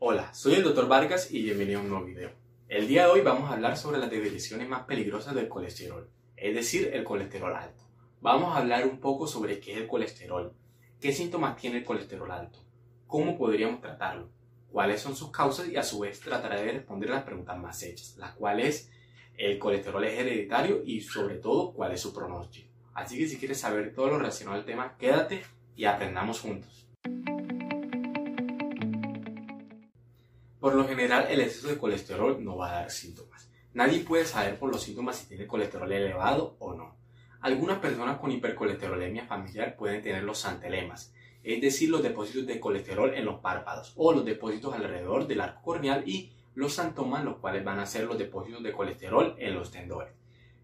Hola, soy el Dr. Vargas y bienvenido a un nuevo video. El día de hoy vamos a hablar sobre las definiciones más peligrosas del colesterol, es decir, el colesterol alto. Vamos a hablar un poco sobre qué es el colesterol, qué síntomas tiene el colesterol alto, cómo podríamos tratarlo, cuáles son sus causas y a su vez trataré de responder las preguntas más hechas, las cuales el colesterol es hereditario y sobre todo cuál es su pronóstico. Así que si quieres saber todo lo relacionado al tema, quédate y aprendamos juntos. Por lo general, el exceso de colesterol no va a dar síntomas. Nadie puede saber por los síntomas si tiene colesterol elevado o no. Algunas personas con hipercolesterolemia familiar pueden tener los santelemas, es decir, los depósitos de colesterol en los párpados o los depósitos alrededor del arco corneal y los santomas, los cuales van a ser los depósitos de colesterol en los tendones.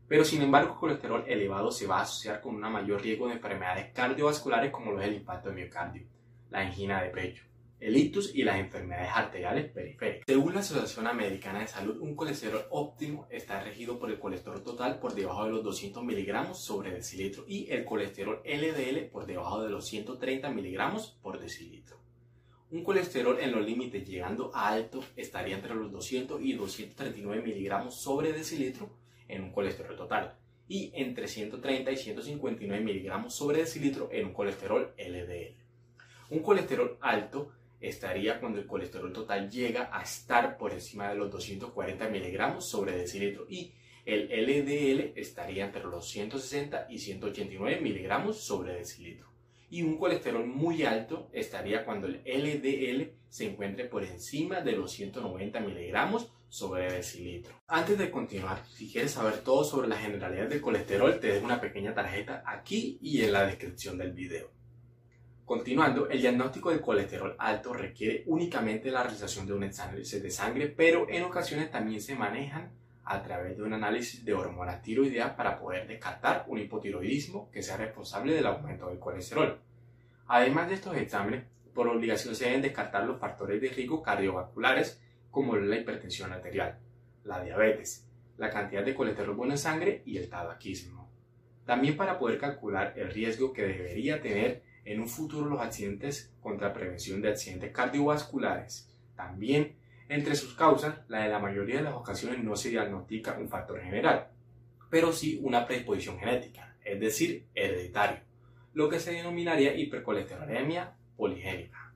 Pero sin embargo, colesterol elevado se va a asociar con un mayor riesgo de enfermedades cardiovasculares como lo es el impacto de miocardio, la angina de pecho, el ictus y las enfermedades arteriales periféricas. Según la Asociación Americana de Salud, un colesterol óptimo está regido por el colesterol total por debajo de los 200 miligramos sobre decilitro y el colesterol LDL por debajo de los 130 miligramos por decilitro. Un colesterol en los límites llegando a alto estaría entre los 200 y 239 miligramos sobre decilitro en un colesterol total y entre 130 y 159 miligramos sobre decilitro en un colesterol LDL. Un colesterol alto estaría cuando el colesterol total llega a estar por encima de los 240 miligramos sobre decilitro y el LDL estaría entre los 160 y 189 miligramos sobre decilitro. Y un colesterol muy alto estaría cuando el LDL se encuentre por encima de los 190 miligramos sobre decilitro. Antes de continuar, si quieres saber todo sobre la generalidad del colesterol, te dejo una pequeña tarjeta aquí y en la descripción del video. Continuando, el diagnóstico del colesterol alto requiere únicamente la realización de un análisis de sangre, pero en ocasiones también se manejan a través de un análisis de hormona tiroidea para poder descartar un hipotiroidismo que sea responsable del aumento del colesterol. Además de estos exámenes, por obligación se deben descartar los factores de riesgo cardiovasculares como la hipertensión arterial, la diabetes, la cantidad de colesterol bueno en sangre y el tabaquismo. También para poder calcular el riesgo que debería tener en un futuro los accidentes contra prevención de accidentes cardiovasculares. También, entre sus causas, la de la mayoría de las ocasiones no se diagnostica un factor general, pero sí una predisposición genética, es decir, hereditario, lo que se denominaría hipercolesterolemia poligénica.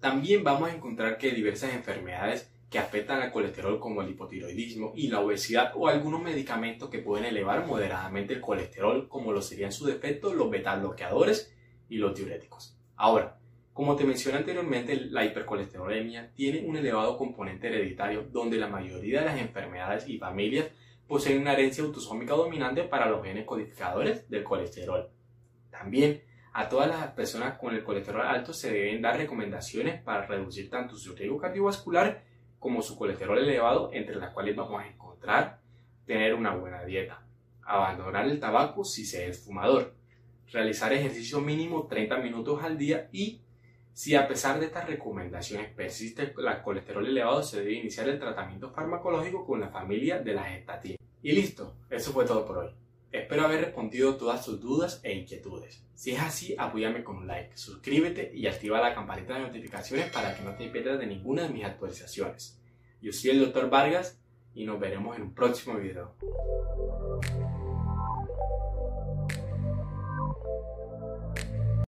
También vamos a encontrar que diversas enfermedades que afectan al colesterol como el hipotiroidismo y la obesidad o algunos medicamentos que pueden elevar moderadamente el colesterol como lo serían su defecto los beta bloqueadores y los diuréticos. Ahora, como te mencioné anteriormente, la hipercolesterolemia tiene un elevado componente hereditario donde la mayoría de las enfermedades y familias poseen una herencia autosómica dominante para los genes codificadores del colesterol. También a todas las personas con el colesterol alto se deben dar recomendaciones para reducir tanto su riesgo cardiovascular como su colesterol elevado, entre las cuales vamos a encontrar tener una buena dieta, abandonar el tabaco si se es fumador, realizar ejercicio mínimo 30 minutos al día y si a pesar de estas recomendaciones persiste el colesterol elevado, se debe iniciar el tratamiento farmacológico con la familia de las estatinas. Y listo, eso fue todo por hoy. Espero haber respondido todas tus dudas e inquietudes. Si es así, apóyame con un like, suscríbete y activa la campanita de notificaciones para que no te pierdas de ninguna de mis actualizaciones. Yo soy el Dr. Vargas y nos veremos en un próximo video.